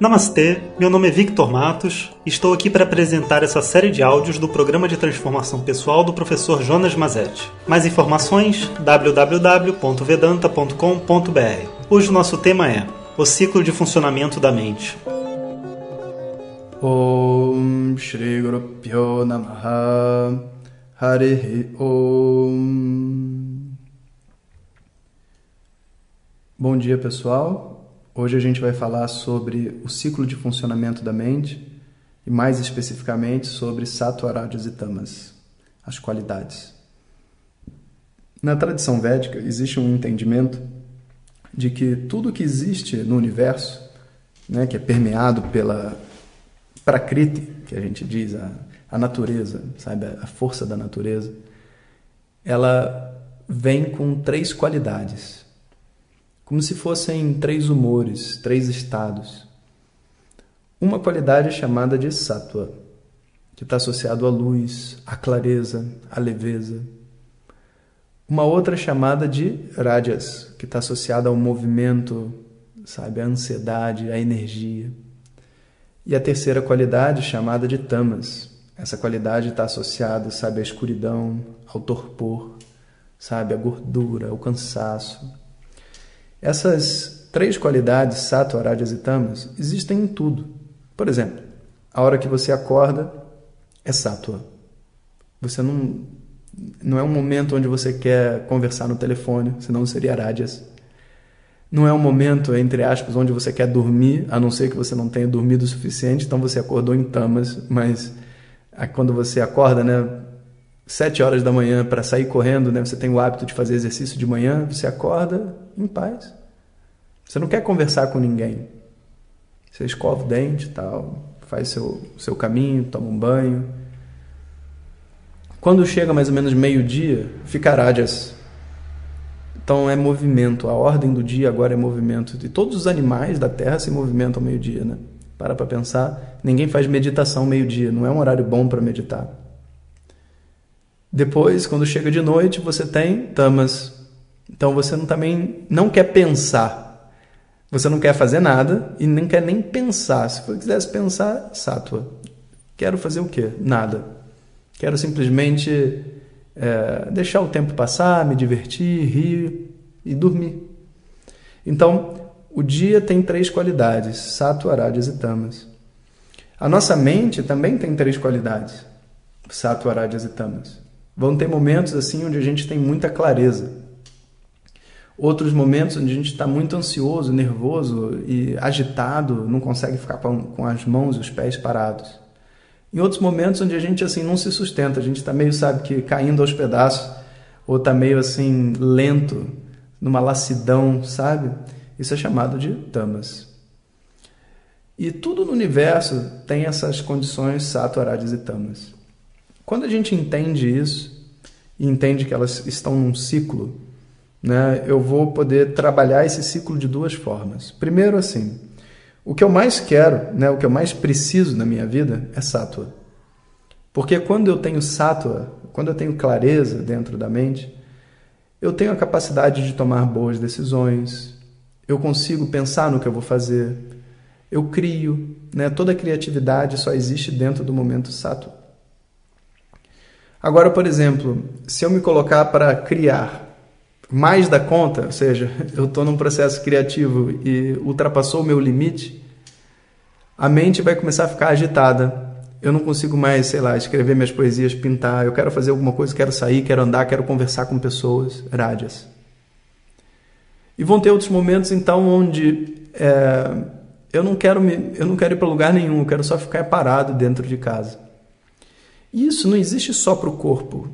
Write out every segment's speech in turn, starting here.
Namastê, meu nome é Victor Matos e estou aqui para apresentar essa série de áudios do programa de transformação pessoal do professor Jonas Mazetti. Mais informações www.vedanta.com.br. Hoje o nosso tema é o ciclo de funcionamento da mente. Om Shri Guru Pyo Namaha Harihi Om Bom dia pessoal, Hoje a gente vai falar sobre o ciclo de funcionamento da mente e mais especificamente sobre Sattva, Rajas e Tamas, as qualidades. Na tradição védica existe um entendimento de que tudo que existe no universo, né, que é permeado pela prakriti, que a gente diz, a, a natureza, sabe, a força da natureza, ela vem com três qualidades como se fossem três humores, três estados. Uma qualidade é chamada de sattva, que está associado à luz, à clareza, à leveza. Uma outra é chamada de rajas, que está associada ao movimento, sabe, à ansiedade, à energia. E a terceira qualidade chamada de tamas. Essa qualidade está associada, sabe, à escuridão, ao torpor, sabe, à gordura, ao cansaço, essas três qualidades, sattva, rajas e tamas, existem em tudo. Por exemplo, a hora que você acorda é sattva. Você não não é um momento onde você quer conversar no telefone, senão seria rajas. Não é um momento, entre aspas, onde você quer dormir, a não ser que você não tenha dormido o suficiente, então você acordou em tamas, mas quando você acorda, né, sete horas da manhã para sair correndo, né? Você tem o hábito de fazer exercício de manhã, você acorda em paz. Você não quer conversar com ninguém. Você escova o dente, tal, faz seu seu caminho, toma um banho. Quando chega mais ou menos meio-dia, fica rádias. Então é movimento. A ordem do dia agora é movimento. E todos os animais da Terra se movimentam meio-dia, né? Para para pensar. Ninguém faz meditação meio-dia. Não é um horário bom para meditar. Depois, quando chega de noite, você tem tamas. Então você não, também não quer pensar. Você não quer fazer nada e nem quer nem pensar. Se você quisesse pensar, sátua. Quero fazer o quê? Nada. Quero simplesmente é, deixar o tempo passar, me divertir, rir e dormir. Então, o dia tem três qualidades: sattva, rajas e tamas. A nossa mente também tem três qualidades: sattva, rajas e tamas. Vão ter momentos assim onde a gente tem muita clareza. Outros momentos onde a gente está muito ansioso, nervoso e agitado, não consegue ficar com as mãos e os pés parados. Em outros momentos onde a gente assim não se sustenta, a gente está meio, sabe, que caindo aos pedaços, ou está meio assim lento, numa lassidão, sabe? Isso é chamado de tamas. E tudo no universo tem essas condições sattva, e tamas. Quando a gente entende isso e entende que elas estão num ciclo, né, eu vou poder trabalhar esse ciclo de duas formas. Primeiro, assim, o que eu mais quero, né, o que eu mais preciso na minha vida é sátua. Porque quando eu tenho sátua, quando eu tenho clareza dentro da mente, eu tenho a capacidade de tomar boas decisões, eu consigo pensar no que eu vou fazer, eu crio, né? Toda a criatividade só existe dentro do momento sátua. Agora, por exemplo, se eu me colocar para criar mais da conta, ou seja, eu estou num processo criativo e ultrapassou o meu limite, a mente vai começar a ficar agitada. Eu não consigo mais, sei lá, escrever minhas poesias, pintar. Eu quero fazer alguma coisa, quero sair, quero andar, quero conversar com pessoas, rádias. E vão ter outros momentos, então, onde é, eu não quero me, eu não quero ir para lugar nenhum. Eu quero só ficar parado dentro de casa. Isso não existe só para o corpo.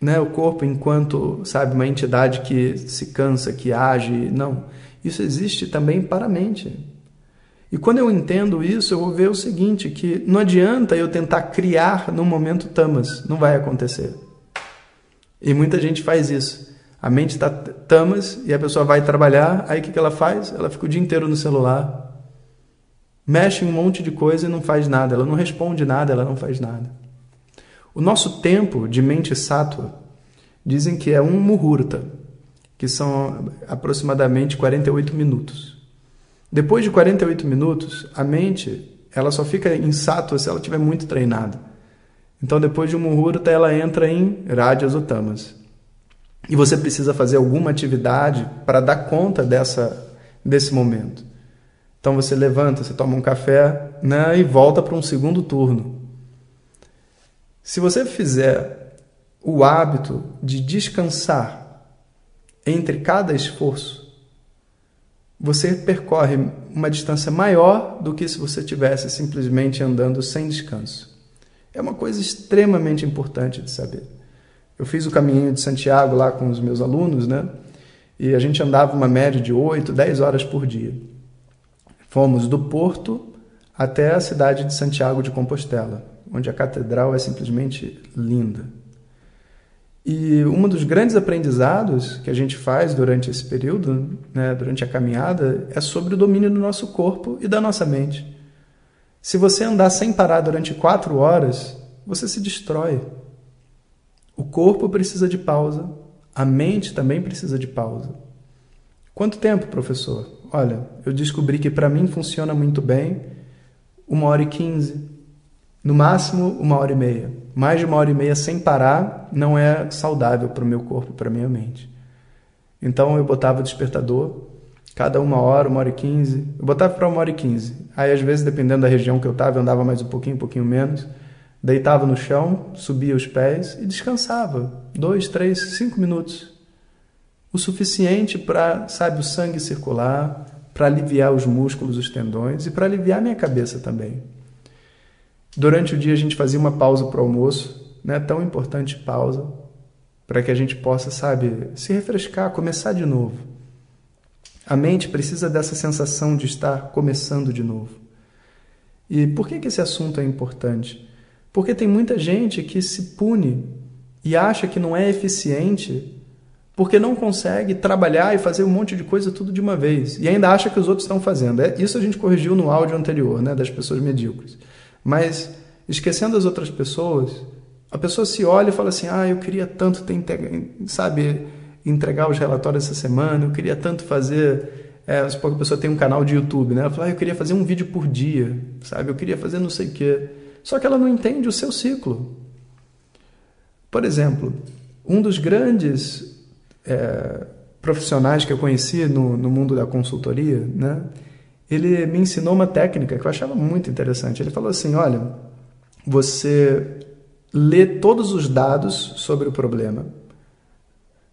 Né? O corpo, enquanto sabe uma entidade que se cansa, que age, não. Isso existe também para a mente. E quando eu entendo isso, eu vou ver o seguinte: que não adianta eu tentar criar no momento tamas, não vai acontecer. E muita gente faz isso. A mente está tamas e a pessoa vai trabalhar, aí o que ela faz? Ela fica o dia inteiro no celular, mexe um monte de coisa e não faz nada, ela não responde nada, ela não faz nada. O nosso tempo de mente sátua dizem que é um muhurta, que são aproximadamente 48 minutos. Depois de 48 minutos, a mente ela só fica em sattva se ela estiver muito treinada. Então, depois de um muhurta, ela entra em rajas ou tamas. E você precisa fazer alguma atividade para dar conta dessa, desse momento. Então, você levanta, você toma um café né, e volta para um segundo turno. Se você fizer o hábito de descansar entre cada esforço, você percorre uma distância maior do que se você tivesse simplesmente andando sem descanso. É uma coisa extremamente importante de saber. Eu fiz o caminho de Santiago lá com os meus alunos, né? E a gente andava uma média de 8, 10 horas por dia. Fomos do Porto até a cidade de Santiago de Compostela, onde a catedral é simplesmente linda. E um dos grandes aprendizados que a gente faz durante esse período, né, durante a caminhada, é sobre o domínio do nosso corpo e da nossa mente. Se você andar sem parar durante quatro horas, você se destrói. O corpo precisa de pausa, a mente também precisa de pausa. Quanto tempo, professor? Olha, eu descobri que para mim funciona muito bem uma hora e quinze, no máximo uma hora e meia. Mais de uma hora e meia sem parar não é saudável para o meu corpo, para a minha mente. Então eu botava o despertador, cada uma hora, uma hora e quinze. Eu botava para uma hora e quinze. Aí, às vezes, dependendo da região que eu estava, eu andava mais um pouquinho, um pouquinho menos. Deitava no chão, subia os pés e descansava. Dois, três, cinco minutos. O suficiente para, sabe, o sangue circular, para aliviar os músculos, os tendões e para aliviar minha cabeça também. Durante o dia a gente fazia uma pausa para o almoço, né? Tão importante pausa, para que a gente possa, sabe, se refrescar, começar de novo. A mente precisa dessa sensação de estar começando de novo. E por que, que esse assunto é importante? Porque tem muita gente que se pune e acha que não é eficiente porque não consegue trabalhar e fazer um monte de coisa tudo de uma vez. E ainda acha que os outros estão fazendo. É, isso a gente corrigiu no áudio anterior, né, das pessoas medíocres. Mas, esquecendo as outras pessoas, a pessoa se olha e fala assim: ah, eu queria tanto ter, sabe, entregar os relatórios essa semana, eu queria tanto fazer. É, a pessoa tem um canal de YouTube, né? Ela fala, ah, eu queria fazer um vídeo por dia, sabe? Eu queria fazer não sei o quê. Só que ela não entende o seu ciclo. Por exemplo, um dos grandes é, profissionais que eu conheci no, no mundo da consultoria, né? Ele me ensinou uma técnica que eu achava muito interessante. Ele falou assim: olha, você lê todos os dados sobre o problema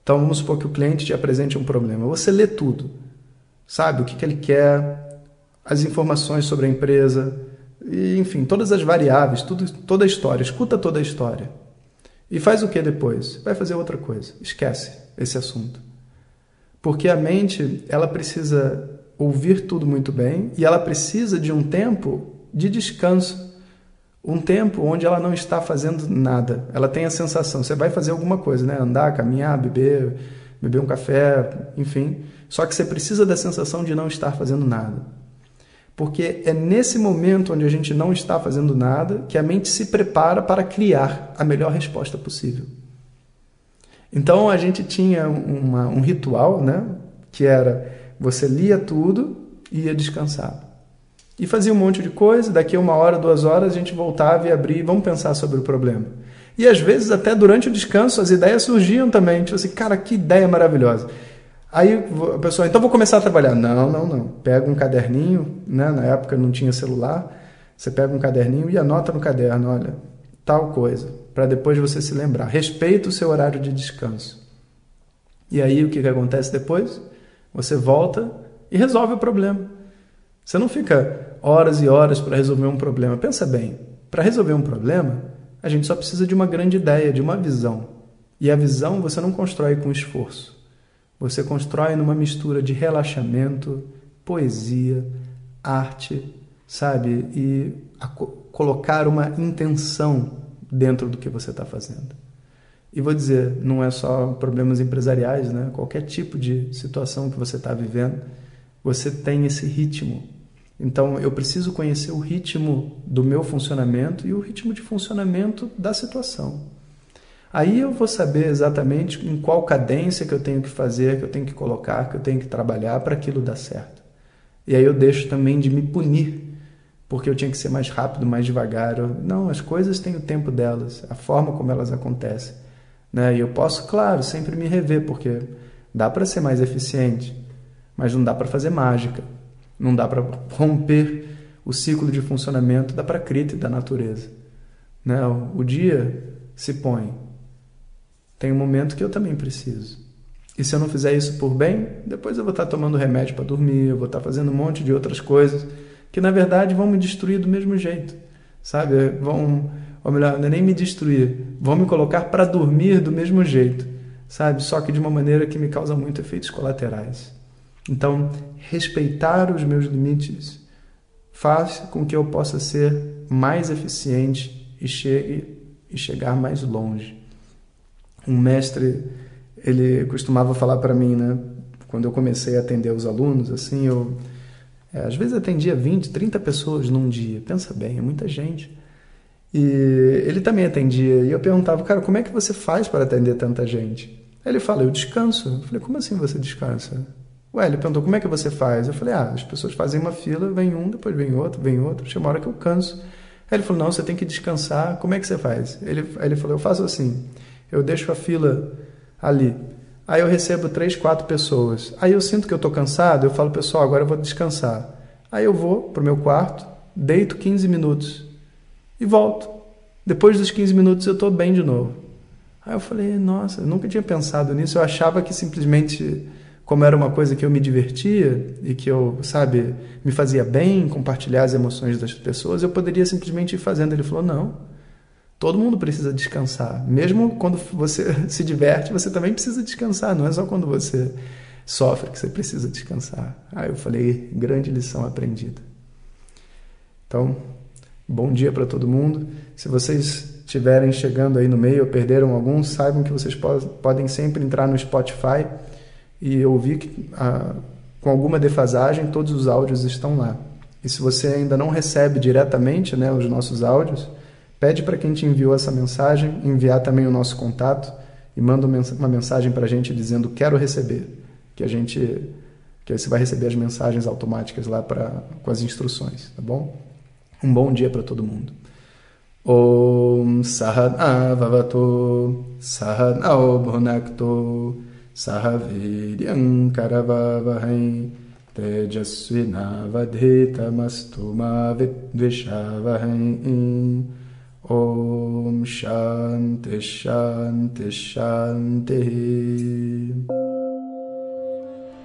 então vamos supor que o cliente te apresente um problema. Você lê tudo, sabe o que, que ele quer, as informações sobre a empresa, e, enfim, todas as variáveis, tudo, toda a história. Escuta toda a história. E faz o que depois? Vai fazer outra coisa. Esquece esse assunto. Porque a mente, ela precisa ouvir tudo muito bem e ela precisa de um tempo de descanso um tempo onde ela não está fazendo nada. Ela tem a sensação, você vai fazer alguma coisa, né? Andar, caminhar, beber, beber um café, enfim. Só que você precisa da sensação de não estar fazendo nada. Porque é nesse momento onde a gente não está fazendo nada que a mente se prepara para criar a melhor resposta possível. Então a gente tinha uma, um ritual, né? Que era você lia tudo e ia descansar. E fazia um monte de coisa, daqui uma hora, duas horas, a gente voltava e abria, vamos pensar sobre o problema. E às vezes, até durante o descanso, as ideias surgiam também. Tipo assim, cara, que ideia maravilhosa. Aí a pessoa, então vou começar a trabalhar. Não, não, não. Pega um caderninho, né? na época não tinha celular. Você pega um caderninho e anota no caderno, olha, tal coisa, para depois você se lembrar. Respeita o seu horário de descanso. E aí o que, que acontece depois? Você volta e resolve o problema. Você não fica horas e horas para resolver um problema. Pensa bem, para resolver um problema, a gente só precisa de uma grande ideia, de uma visão. E a visão você não constrói com esforço. Você constrói numa mistura de relaxamento, poesia, arte, sabe? E colocar uma intenção dentro do que você está fazendo. E vou dizer, não é só problemas empresariais, né? Qualquer tipo de situação que você está vivendo, você tem esse ritmo então eu preciso conhecer o ritmo do meu funcionamento e o ritmo de funcionamento da situação. Aí eu vou saber exatamente em qual cadência que eu tenho que fazer, que eu tenho que colocar, que eu tenho que trabalhar para aquilo dar certo. E aí eu deixo também de me punir porque eu tinha que ser mais rápido, mais devagar. Eu, não, as coisas têm o tempo delas, a forma como elas acontecem. Né? E eu posso, claro, sempre me rever, porque dá para ser mais eficiente, mas não dá para fazer mágica. Não dá para romper o ciclo de funcionamento da prakriti, da natureza. Né? O, dia se põe. Tem um momento que eu também preciso. E se eu não fizer isso por bem, depois eu vou estar tomando remédio para dormir, eu vou estar fazendo um monte de outras coisas que na verdade vão me destruir do mesmo jeito, sabe? Vão, ou melhor, não é nem me destruir, vão me colocar para dormir do mesmo jeito, sabe? Só que de uma maneira que me causa muito efeitos colaterais. Então, respeitar os meus limites faz com que eu possa ser mais eficiente e chegue e chegar mais longe. Um mestre, ele costumava falar para mim, né? Quando eu comecei a atender os alunos, assim, eu é, às vezes atendia 20, 30 pessoas num dia. Pensa bem, é muita gente. E ele também atendia. E eu perguntava, cara, como é que você faz para atender tanta gente? Ele fala, eu descanso. Eu falei, como assim você descansa? Ué, ele perguntou, como é que você faz? Eu falei, ah, as pessoas fazem uma fila, vem um, depois vem outro, vem outro. Chega uma hora que eu canso. Aí ele falou, não, você tem que descansar. Como é que você faz? Ele, aí ele falou, eu faço assim. Eu deixo a fila ali. Aí eu recebo três, quatro pessoas. Aí eu sinto que eu estou cansado, eu falo, pessoal, agora eu vou descansar. Aí eu vou para o meu quarto, deito 15 minutos e volto. Depois dos 15 minutos eu estou bem de novo. Aí eu falei, nossa, eu nunca tinha pensado nisso. Eu achava que simplesmente, como era uma coisa que eu me divertia e que eu, sabe, me fazia bem compartilhar as emoções das pessoas, eu poderia simplesmente ir fazendo. Ele falou, não. Todo mundo precisa descansar. Mesmo quando você se diverte, você também precisa descansar. Não é só quando você sofre que você precisa descansar. Aí eu falei, grande lição aprendida. Então, bom dia para todo mundo. Se vocês estiverem chegando aí no meio ou perderam algum, saibam que vocês podem sempre entrar no Spotify e ouvir que, ah, com alguma defasagem, todos os áudios estão lá. E se você ainda não recebe diretamente né, os nossos áudios, Pede para quem te enviou essa mensagem enviar também o nosso contato e manda uma mensagem para a gente dizendo quero receber, que a gente que você vai receber as mensagens automáticas lá para com as instruções, tá bom? Um bom dia para todo mundo. Om Sahana Vavato Sahanao Bhunakto Sahaviryam Karavavahai Tejasvinavadhitamastu Ma Vidvishavahai Om Shanti Shanti Shanti.